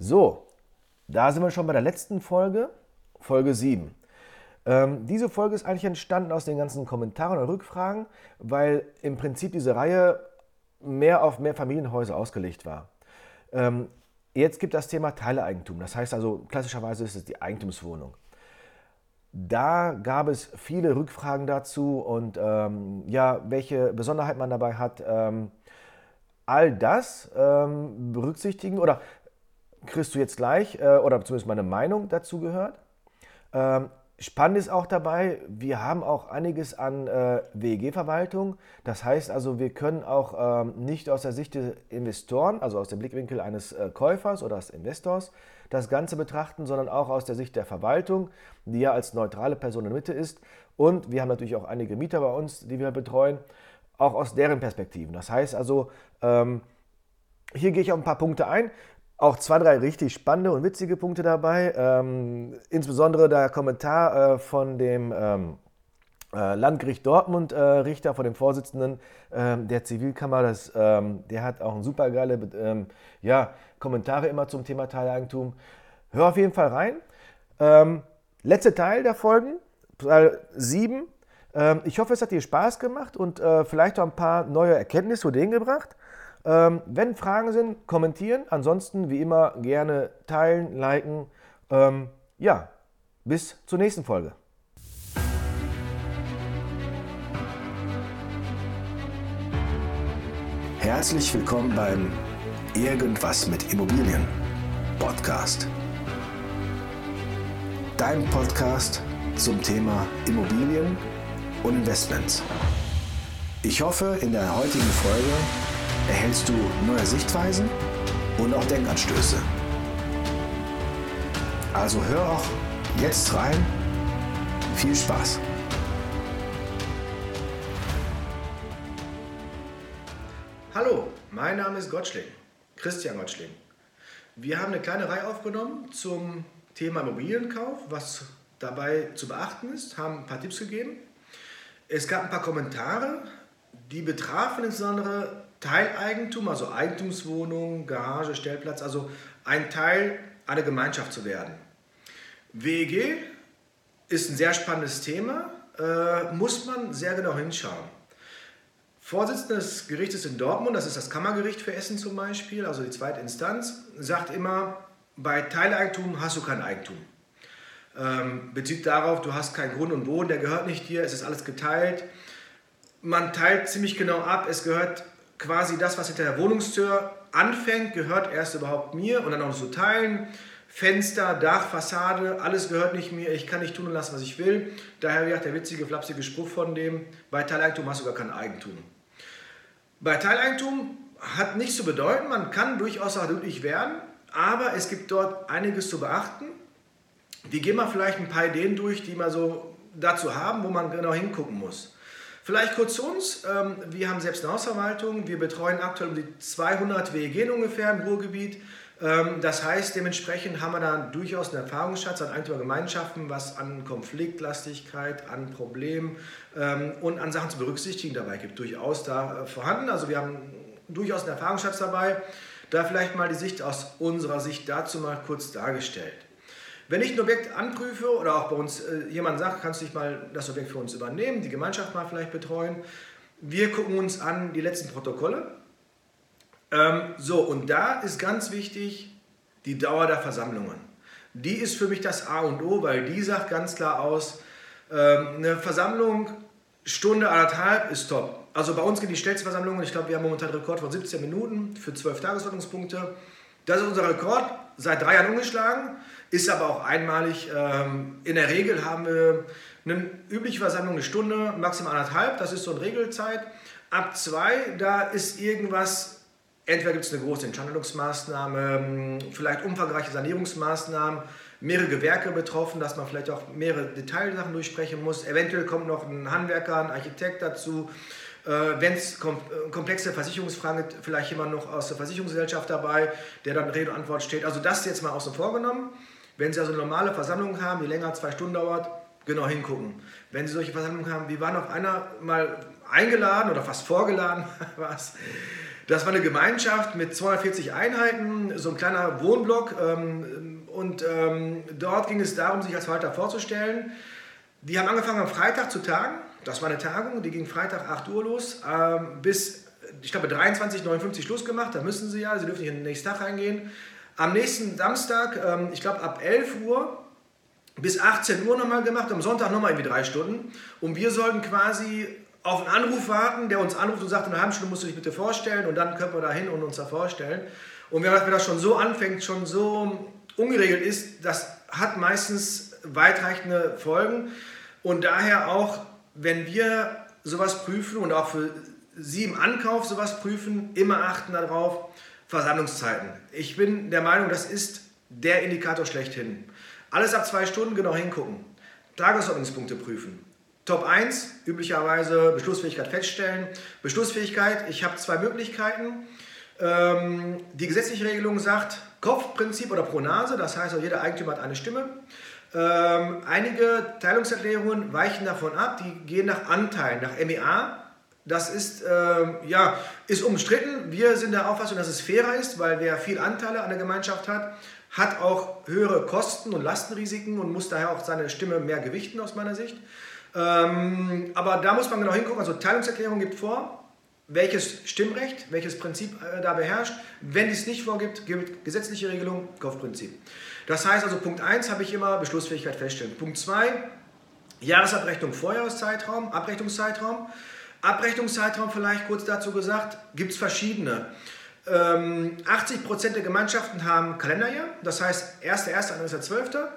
So, da sind wir schon bei der letzten Folge, Folge 7. Ähm, diese Folge ist eigentlich entstanden aus den ganzen Kommentaren und Rückfragen, weil im Prinzip diese Reihe mehr auf mehr Familienhäuser ausgelegt war. Ähm, jetzt gibt das Thema Teileeigentum. Das heißt also, klassischerweise ist es die Eigentumswohnung. Da gab es viele Rückfragen dazu und ähm, ja, welche Besonderheit man dabei hat. Ähm, all das ähm, berücksichtigen oder kriegst du jetzt gleich, äh, oder zumindest meine Meinung dazu gehört. Ähm, spannend ist auch dabei, wir haben auch einiges an äh, WEG-Verwaltung. Das heißt also, wir können auch ähm, nicht aus der Sicht der Investoren, also aus dem Blickwinkel eines äh, Käufers oder des Investors, das Ganze betrachten, sondern auch aus der Sicht der Verwaltung, die ja als neutrale Person in der Mitte ist. Und wir haben natürlich auch einige Mieter bei uns, die wir betreuen, auch aus deren Perspektiven. Das heißt also, ähm, hier gehe ich auf ein paar Punkte ein auch zwei, drei richtig spannende und witzige Punkte dabei. Ähm, insbesondere der Kommentar äh, von dem ähm, äh, Landgericht Dortmund äh, Richter, von dem Vorsitzenden ähm, der Zivilkammer. Das, ähm, der hat auch ein super geile ähm, ja, Kommentare immer zum Thema Teileigentum. Hör auf jeden Fall rein. Ähm, letzter Teil der Folgen, Teil 7. ich hoffe, es hat dir Spaß gemacht und äh, vielleicht auch ein paar neue Erkenntnisse zu denen gebracht. Ähm, wenn Fragen sind, kommentieren. Ansonsten, wie immer, gerne teilen, liken. Ähm, ja, bis zur nächsten Folge. Herzlich willkommen beim Irgendwas mit Immobilien Podcast. Dein Podcast zum Thema Immobilien und Investments. Ich hoffe, in der heutigen Folge erhältst du neue Sichtweisen und auch Denkanstöße. Also hör auch jetzt rein. Viel Spaß! Hallo, mein Name ist Gottschling, Christian Gottschling. Wir haben eine kleine Reihe aufgenommen zum Thema Immobilienkauf, was dabei zu beachten ist, haben ein paar Tipps gegeben. Es gab ein paar Kommentare, die betrafen insbesondere Teileigentum, also Eigentumswohnung, Garage, Stellplatz, also ein Teil einer Gemeinschaft zu werden. WEG ist ein sehr spannendes Thema, äh, muss man sehr genau hinschauen. Vorsitzender des Gerichtes in Dortmund, das ist das Kammergericht für Essen zum Beispiel, also die zweite Instanz, sagt immer, bei Teileigentum hast du kein Eigentum. Ähm, bezieht darauf, du hast keinen Grund und Boden, der gehört nicht dir, es ist alles geteilt. Man teilt ziemlich genau ab, es gehört quasi das, was hinter der Wohnungstür anfängt, gehört erst überhaupt mir und dann auch so teilen. Fenster, Dach, Fassade, alles gehört nicht mir, ich kann nicht tun und lassen, was ich will. Daher wie der witzige, flapsige Spruch von dem, bei Teileigentum hast du gar kein Eigentum. Bei Teileigentum hat nichts zu bedeuten, man kann durchaus auch glücklich werden, aber es gibt dort einiges zu beachten. Wir gehen mal vielleicht ein paar Ideen durch, die wir so dazu haben, wo man genau hingucken muss. Vielleicht kurz zu uns. Ähm, wir haben selbst eine Hausverwaltung. Wir betreuen aktuell um die 200 WEG ungefähr im Ruhrgebiet. Ähm, das heißt, dementsprechend haben wir da durchaus einen Erfahrungsschatz an Eigentümergemeinschaften, was an Konfliktlastigkeit, an Problemen ähm, und an Sachen zu berücksichtigen dabei gibt. Durchaus da äh, vorhanden. Also wir haben durchaus einen Erfahrungsschatz dabei. Da vielleicht mal die Sicht aus unserer Sicht dazu mal kurz dargestellt. Wenn ich ein Objekt anprüfe oder auch bei uns äh, jemand sagt, kannst du nicht mal das Objekt für uns übernehmen, die Gemeinschaft mal vielleicht betreuen. Wir gucken uns an die letzten Protokolle. Ähm, so, und da ist ganz wichtig die Dauer der Versammlungen. Die ist für mich das A und O, weil die sagt ganz klar aus, ähm, eine Versammlung Stunde, anderthalb ist top. Also bei uns geht die schnellste ich glaube, wir haben momentan einen Rekord von 17 Minuten für 12 Tagesordnungspunkte. Das ist unser Rekord, seit drei Jahren ungeschlagen. Ist aber auch einmalig. Ähm, in der Regel haben wir eine übliche Versammlung eine Stunde, maximal anderthalb. Das ist so eine Regelzeit. Ab zwei, da ist irgendwas, entweder gibt es eine große Entschandlungsmaßnahme, ähm, vielleicht umfangreiche Sanierungsmaßnahmen, mehrere Gewerke betroffen, dass man vielleicht auch mehrere Detailsachen durchsprechen muss. Eventuell kommt noch ein Handwerker, ein Architekt dazu. Äh, Wenn es äh, komplexe Versicherungsfragen gibt, vielleicht jemand noch aus der Versicherungsgesellschaft dabei, der dann Rede und Antwort steht. Also das jetzt mal außen vor genommen. Wenn Sie also eine normale Versammlung haben, die länger als zwei Stunden dauert, genau hingucken. Wenn Sie solche Versammlungen haben, wir waren auf einer mal eingeladen oder fast vorgeladen, was, Das war eine Gemeinschaft mit 240 Einheiten, so ein kleiner Wohnblock. Ähm, und ähm, dort ging es darum, sich als Verwalter vorzustellen. Die haben angefangen am Freitag zu tagen. Das war eine Tagung, die ging Freitag 8 Uhr los, ähm, bis, ich glaube, 23.59 Schluss gemacht. Da müssen sie ja, sie dürfen nicht in den nächsten Tag reingehen. Am nächsten Samstag, ähm, ich glaube, ab 11 Uhr bis 18 Uhr nochmal gemacht, am Sonntag nochmal irgendwie drei Stunden. Und wir sollten quasi auf einen Anruf warten, der uns anruft und sagt, in einer halben Stunde musst du dich bitte vorstellen und dann können wir da hin und uns da vorstellen. Und wenn das schon so anfängt, schon so ungeregelt ist, das hat meistens weitreichende Folgen. Und daher auch, wenn wir sowas prüfen und auch für Sie im Ankauf sowas prüfen, immer achten darauf, Versammlungszeiten. Ich bin der Meinung, das ist der Indikator schlechthin. Alles ab zwei Stunden genau hingucken. Tagesordnungspunkte prüfen. Top 1, üblicherweise Beschlussfähigkeit feststellen. Beschlussfähigkeit, ich habe zwei Möglichkeiten. Ähm, die gesetzliche Regelung sagt Kopfprinzip oder pro Nase, das heißt, jeder Eigentümer hat eine Stimme. Ähm, einige Teilungserklärungen weichen davon ab, die gehen nach Anteilen, nach MEA. Das ist, ähm, ja, ist umstritten. Wir sind der Auffassung, dass es fairer ist, weil wer viel Anteile an der Gemeinschaft hat, hat auch höhere Kosten und Lastenrisiken und muss daher auch seine Stimme mehr gewichten aus meiner Sicht. Ähm, aber da muss man genau hingucken. Also Teilungserklärung gibt vor, welches Stimmrecht, welches Prinzip äh, da beherrscht. Wenn dies nicht vorgibt, gilt gesetzliche Regelung, Kaufprinzip. Das heißt also, Punkt 1 habe ich immer Beschlussfähigkeit feststellen. Punkt 2, Jahresabrechnung, Vorjahreszeitraum, Abrechnungszeitraum. Abrechnungszeitraum vielleicht kurz dazu gesagt, gibt es verschiedene. Ähm, 80% der Gemeinschaften haben Kalenderjahr, das heißt 1.1. 1.12.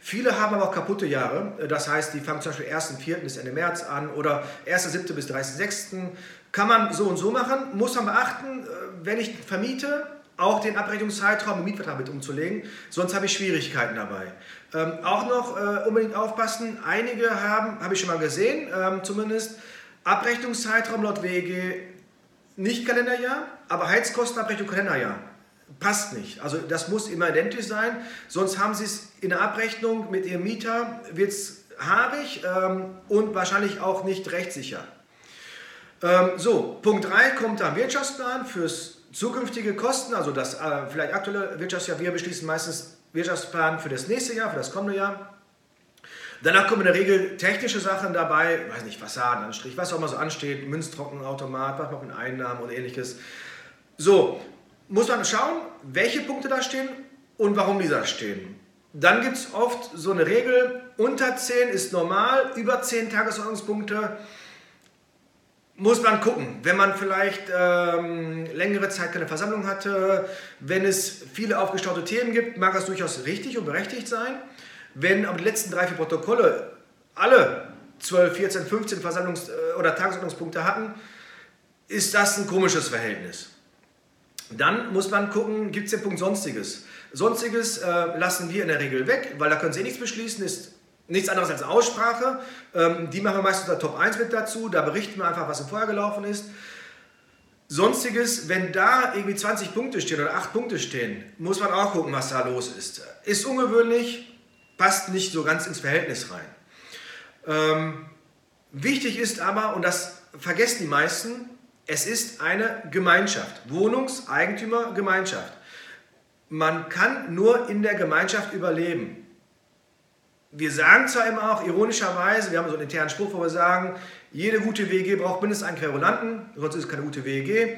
Viele haben aber auch kaputte Jahre. Das heißt, die fangen zum Beispiel 1.4. bis Ende März an oder 1.7. bis 30.6. Kann man so und so machen. Muss man beachten, äh, wenn ich vermiete, auch den Abrechnungszeitraum im Mietvertrag mit umzulegen, sonst habe ich Schwierigkeiten dabei. Ähm, auch noch äh, unbedingt aufpassen, einige haben, habe ich schon mal gesehen, ähm, zumindest Abrechnungszeitraum laut WEG nicht Kalenderjahr, aber Heizkostenabrechnung Kalenderjahr passt nicht. Also das muss immer identisch sein, sonst haben Sie es in der Abrechnung mit Ihrem Mieter, wird es haarig ähm, und wahrscheinlich auch nicht rechtssicher. Ähm, so, Punkt 3 kommt am Wirtschaftsplan fürs zukünftige Kosten, also das äh, vielleicht aktuelle Wirtschaftsjahr, wir beschließen meistens Wirtschaftsplan für das nächste Jahr, für das kommende Jahr. Danach kommen in der Regel technische Sachen dabei, weiß nicht, Fassadenanstrich, was auch immer so ansteht, Münztrockenautomat, was noch in Einnahmen und ähnliches. So, muss man schauen, welche Punkte da stehen und warum die da stehen. Dann gibt es oft so eine Regel, unter 10 ist normal, über 10 Tagesordnungspunkte muss man gucken. Wenn man vielleicht ähm, längere Zeit keine Versammlung hatte, wenn es viele aufgestaute Themen gibt, mag das durchaus richtig und berechtigt sein. Wenn aber die letzten drei, vier Protokolle alle 12, 14, 15 Versammlungs- äh, oder Tagesordnungspunkte hatten, ist das ein komisches Verhältnis. Dann muss man gucken, gibt es den Punkt Sonstiges. Sonstiges äh, lassen wir in der Regel weg, weil da können Sie eh nichts beschließen, ist nichts anderes als Aussprache. Ähm, die machen wir meistens unter Top 1 mit dazu, da berichten wir einfach, was im Vorher gelaufen ist. Sonstiges, wenn da irgendwie 20 Punkte stehen oder 8 Punkte stehen, muss man auch gucken, was da los ist. Ist ungewöhnlich, passt nicht so ganz ins Verhältnis rein. Ähm, wichtig ist aber, und das vergessen die meisten, es ist eine Gemeinschaft, Wohnungseigentümergemeinschaft. Man kann nur in der Gemeinschaft überleben. Wir sagen zwar immer auch ironischerweise, wir haben so einen internen Spruch, wo wir sagen, jede gute WG braucht mindestens einen Querulanten, sonst ist es keine gute WG.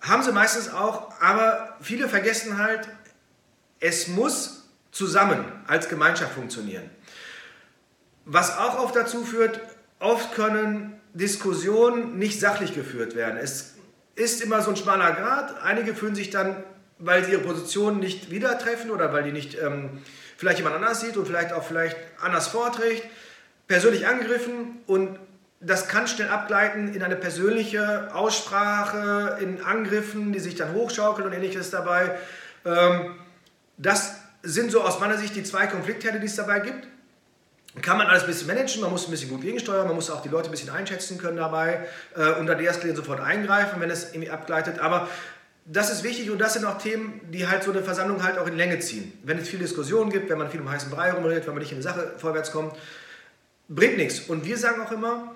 Haben sie meistens auch, aber viele vergessen halt, es muss zusammen als Gemeinschaft funktionieren. Was auch oft dazu führt, oft können Diskussionen nicht sachlich geführt werden. Es ist immer so ein schmaler Grad. Einige fühlen sich dann, weil sie ihre Position nicht wieder treffen oder weil die nicht ähm, vielleicht jemand anders sieht und vielleicht auch vielleicht anders vorträgt, persönlich angegriffen und das kann schnell abgleiten in eine persönliche Aussprache, in Angriffen, die sich dann hochschaukeln und ähnliches dabei. Ähm, das sind so aus meiner Sicht die zwei Konfliktherde, die es dabei gibt kann man alles ein bisschen managen, man muss ein bisschen gut gegensteuern, man muss auch die Leute ein bisschen einschätzen können dabei äh, und dann deeskalieren sofort eingreifen, wenn es irgendwie abgleitet. Aber das ist wichtig und das sind auch Themen, die halt so eine Versammlung halt auch in Länge ziehen. Wenn es viele Diskussionen gibt, wenn man viel um heißen Brei rumredet, wenn man nicht in die Sache vorwärts kommt, bringt nichts. Und wir sagen auch immer,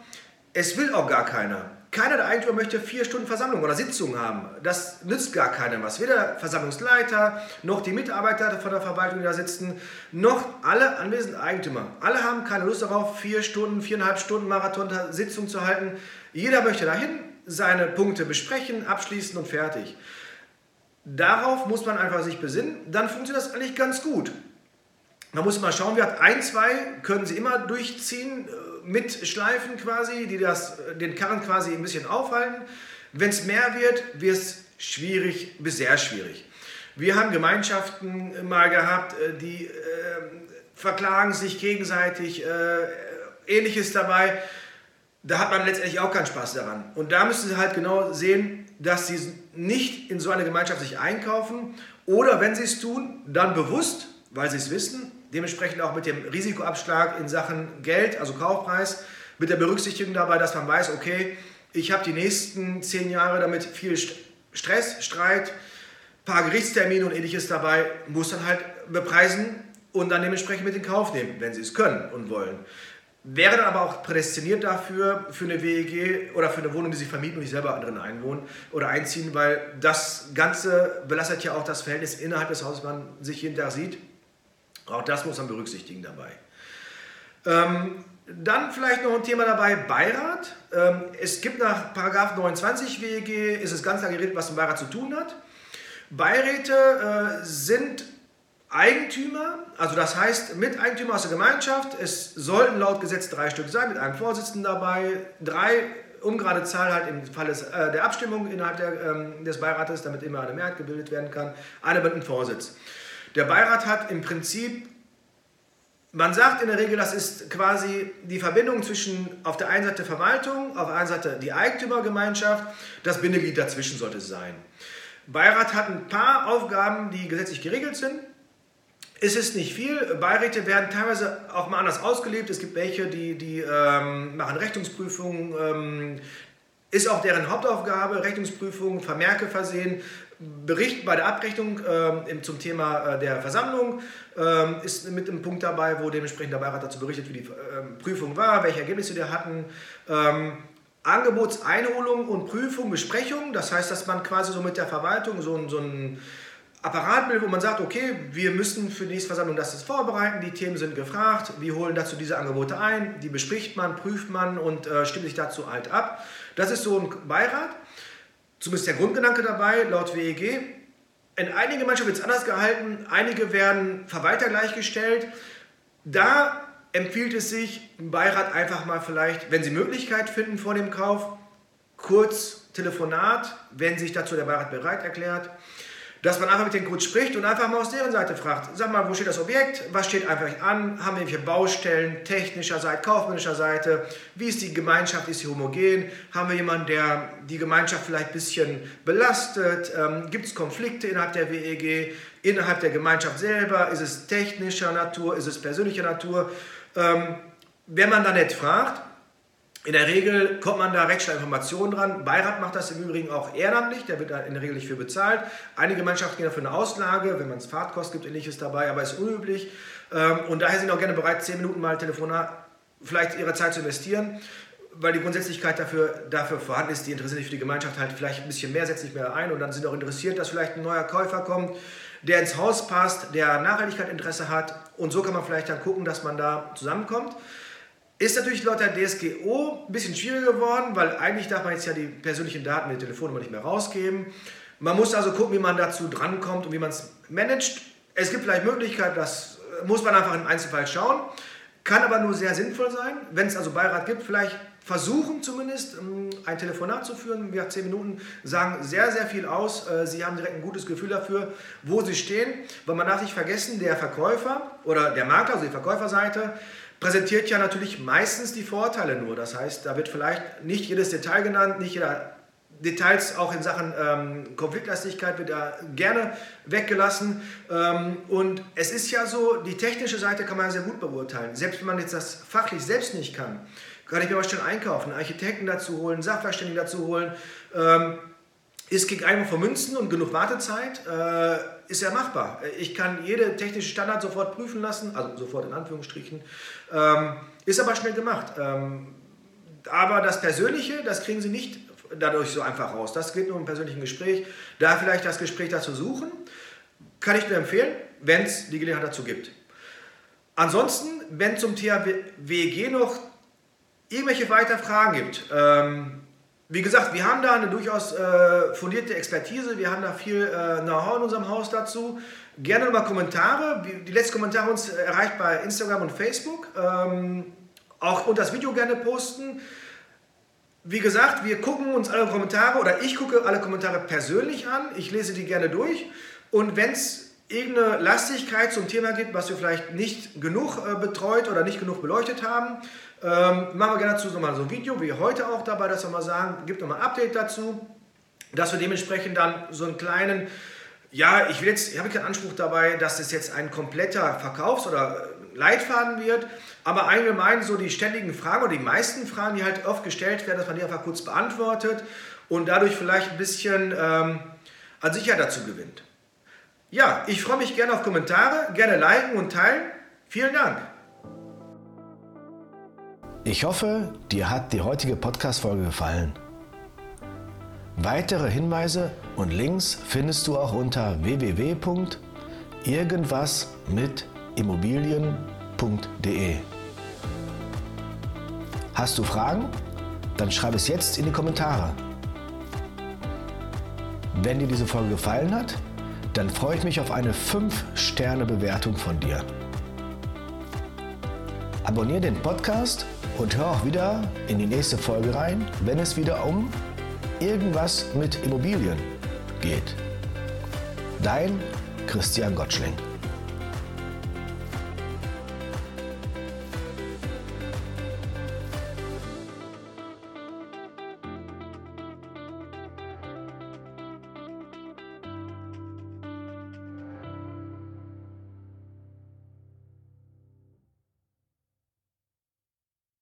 es will auch gar keiner keiner der Eigentümer möchte vier Stunden Versammlung oder Sitzung haben. Das nützt gar keinem was. Weder Versammlungsleiter, noch die Mitarbeiter von der Verwaltung, die da sitzen, noch alle anwesenden Eigentümer. Alle haben keine Lust darauf, vier Stunden, viereinhalb Stunden Marathon-Sitzung zu halten. Jeder möchte dahin seine Punkte besprechen, abschließen und fertig. Darauf muss man einfach sich besinnen. Dann funktioniert das eigentlich ganz gut. Man muss mal schauen, wir hat ein, zwei können sie immer durchziehen mitschleifen quasi, die das, den Karren quasi ein bisschen aufhalten. Wenn es mehr wird, wird es schwierig bis sehr schwierig. Wir haben Gemeinschaften mal gehabt, äh, die äh, verklagen sich gegenseitig, äh, ähnliches dabei. Da hat man letztendlich auch keinen Spaß daran. Und da müssen Sie halt genau sehen, dass Sie nicht in so eine Gemeinschaft sich einkaufen oder wenn Sie es tun, dann bewusst, weil Sie es wissen, Dementsprechend auch mit dem Risikoabschlag in Sachen Geld, also Kaufpreis, mit der Berücksichtigung dabei, dass man weiß, okay, ich habe die nächsten zehn Jahre damit viel Stress, Streit, paar Gerichtstermine und ähnliches dabei, muss dann halt bepreisen und dann dementsprechend mit in Kauf nehmen, wenn sie es können und wollen. Wäre dann aber auch prädestiniert dafür, für eine WEG oder für eine Wohnung, die sie vermieten und nicht selber drin einwohnen oder einziehen, weil das Ganze belastet ja auch das Verhältnis innerhalb des Hauses, man sich jeden Tag sieht. Auch das muss man berücksichtigen dabei. Ähm, dann vielleicht noch ein Thema dabei, Beirat. Ähm, es gibt nach 29 WEG, ist es ganz klar geredet, was ein Beirat zu tun hat. Beiräte äh, sind Eigentümer, also das heißt Miteigentümer aus der Gemeinschaft. Es sollten laut Gesetz drei Stück sein, mit einem Vorsitzenden dabei. Drei, ungerade Zahl halt im Falle äh, der Abstimmung innerhalb der, ähm, des Beirates, damit immer eine Mehrheit gebildet werden kann. Eine mit einem Vorsitz. Der Beirat hat im Prinzip, man sagt in der Regel, das ist quasi die Verbindung zwischen auf der einen Seite Verwaltung, auf der anderen Seite die Eigentümergemeinschaft, das Bindeglied dazwischen sollte es sein. Beirat hat ein paar Aufgaben, die gesetzlich geregelt sind. Es ist nicht viel. Beiräte werden teilweise auch mal anders ausgelebt. Es gibt welche, die, die ähm, machen Rechnungsprüfungen. Ähm, ist auch deren Hauptaufgabe, Rechnungsprüfungen, Vermerke versehen, Bericht bei der Abrechnung äh, zum Thema äh, der Versammlung äh, ist mit einem Punkt dabei, wo dementsprechend der Beirat dazu berichtet, wie die ähm, Prüfung war, welche Ergebnisse wir hatten. Ähm, Angebotseinholung und Prüfung, Besprechung, das heißt, dass man quasi so mit der Verwaltung so, so ein Apparat bildet, wo man sagt, okay, wir müssen für die nächste Versammlung das vorbereiten, die Themen sind gefragt, wir holen dazu diese Angebote ein, die bespricht man, prüft man und äh, stimmt sich dazu halt ab. Das ist so ein Beirat zumindest der Grundgedanke dabei, laut WEG. In einigen Gemeinschaften wird es anders gehalten, einige werden Verwalter gleichgestellt. Da empfiehlt es sich, im Beirat einfach mal vielleicht, wenn Sie Möglichkeit finden vor dem Kauf, kurz Telefonat, wenn sich dazu der Beirat bereit erklärt, dass man einfach mit denen kurz spricht und einfach mal aus deren Seite fragt, sag mal, wo steht das Objekt, was steht einfach an, haben wir irgendwelche Baustellen, technischer Seite, kaufmännischer Seite, wie ist die Gemeinschaft, ist sie homogen, haben wir jemanden, der die Gemeinschaft vielleicht ein bisschen belastet, ähm, gibt es Konflikte innerhalb der WEG, innerhalb der Gemeinschaft selber, ist es technischer Natur, ist es persönlicher Natur. Ähm, wenn man da nicht fragt, in der Regel kommt man da recht schnell Informationen dran. Beirat macht das im Übrigen auch ehrenamtlich, der wird da in der Regel nicht für bezahlt. Einige Mannschaften gehen dafür eine Auslage, wenn man es Fahrtkosten gibt, ähnliches dabei, aber ist unüblich. Ähm, und daher sind auch gerne bereit, 10 Minuten mal Telefonat, vielleicht ihre Zeit zu investieren, weil die Grundsätzlichkeit dafür, dafür vorhanden ist, die interessieren sich für die Gemeinschaft halt vielleicht ein bisschen mehr, setzen sich mehr ein und dann sind auch interessiert, dass vielleicht ein neuer Käufer kommt, der ins Haus passt, der Nachhaltigkeit Interesse hat und so kann man vielleicht dann gucken, dass man da zusammenkommt. Ist natürlich laut der DSGO ein bisschen schwieriger geworden, weil eigentlich darf man jetzt ja die persönlichen Daten mit der Telefonnummer nicht mehr rausgeben. Man muss also gucken, wie man dazu drankommt und wie man es managt. Es gibt vielleicht Möglichkeiten, das muss man einfach im Einzelfall schauen. Kann aber nur sehr sinnvoll sein. Wenn es also Beirat gibt, vielleicht versuchen zumindest ähm, ein Telefonat zu führen. Wir haben zehn Minuten, sagen sehr, sehr viel aus. Äh, Sie haben direkt ein gutes Gefühl dafür, wo Sie stehen. Weil man darf nicht vergessen, der Verkäufer oder der Makler, also die Verkäuferseite, präsentiert ja natürlich meistens die Vorteile nur. Das heißt, da wird vielleicht nicht jedes Detail genannt, nicht jeder Details auch in Sachen ähm, Konfliktlastigkeit wird da gerne weggelassen. Ähm, und es ist ja so, die technische Seite kann man sehr gut beurteilen. Selbst wenn man jetzt das fachlich selbst nicht kann, kann ich mir mal schnell einkaufen, einen Architekten dazu holen, Sachverständigen dazu holen. Ähm, ist gegen einmal vermünzen und genug Wartezeit, äh, ist ja machbar. Ich kann jede technische Standard sofort prüfen lassen, also sofort in Anführungsstrichen, ähm, ist aber schnell gemacht. Ähm, aber das Persönliche, das kriegen Sie nicht dadurch so einfach raus. Das geht nur im persönlichen Gespräch. Da vielleicht das Gespräch dazu suchen, kann ich nur empfehlen, wenn es die Gelegenheit dazu gibt. Ansonsten, wenn zum Thema WEG noch irgendwelche weiteren Fragen gibt, ähm, wie gesagt, wir haben da eine durchaus äh, fundierte Expertise, wir haben da viel äh, Know-how in unserem Haus dazu. Gerne nochmal Kommentare. Die letzten Kommentare uns erreicht bei Instagram und Facebook. Ähm, auch unter das Video gerne posten. Wie gesagt, wir gucken uns alle Kommentare oder ich gucke alle Kommentare persönlich an. Ich lese die gerne durch. Und wenn es irgendeine Lastigkeit zum Thema gibt, was wir vielleicht nicht genug äh, betreut oder nicht genug beleuchtet haben, ähm, machen wir gerne dazu nochmal so ein Video, wie heute auch dabei, dass wir mal sagen, gibt nochmal ein Update dazu, dass wir dementsprechend dann so einen kleinen, ja, ich will jetzt, ich habe keinen Anspruch dabei, dass das jetzt ein kompletter Verkaufs- oder äh, Leitfaden wird, aber allgemein so die ständigen Fragen oder die meisten Fragen, die halt oft gestellt werden, dass man die einfach kurz beantwortet und dadurch vielleicht ein bisschen ähm, an Sicherheit dazu gewinnt. Ja, ich freue mich gerne auf Kommentare, gerne liken und teilen. Vielen Dank. Ich hoffe, dir hat die heutige Podcast-Folge gefallen. Weitere Hinweise und Links findest du auch unter www.irgendwasmitimmobilien.de. Hast du Fragen? Dann schreib es jetzt in die Kommentare. Wenn dir diese Folge gefallen hat, dann freue ich mich auf eine 5-Sterne-Bewertung von dir. Abonniere den Podcast und hör auch wieder in die nächste Folge rein, wenn es wieder um irgendwas mit Immobilien geht. Dein Christian Gottschling.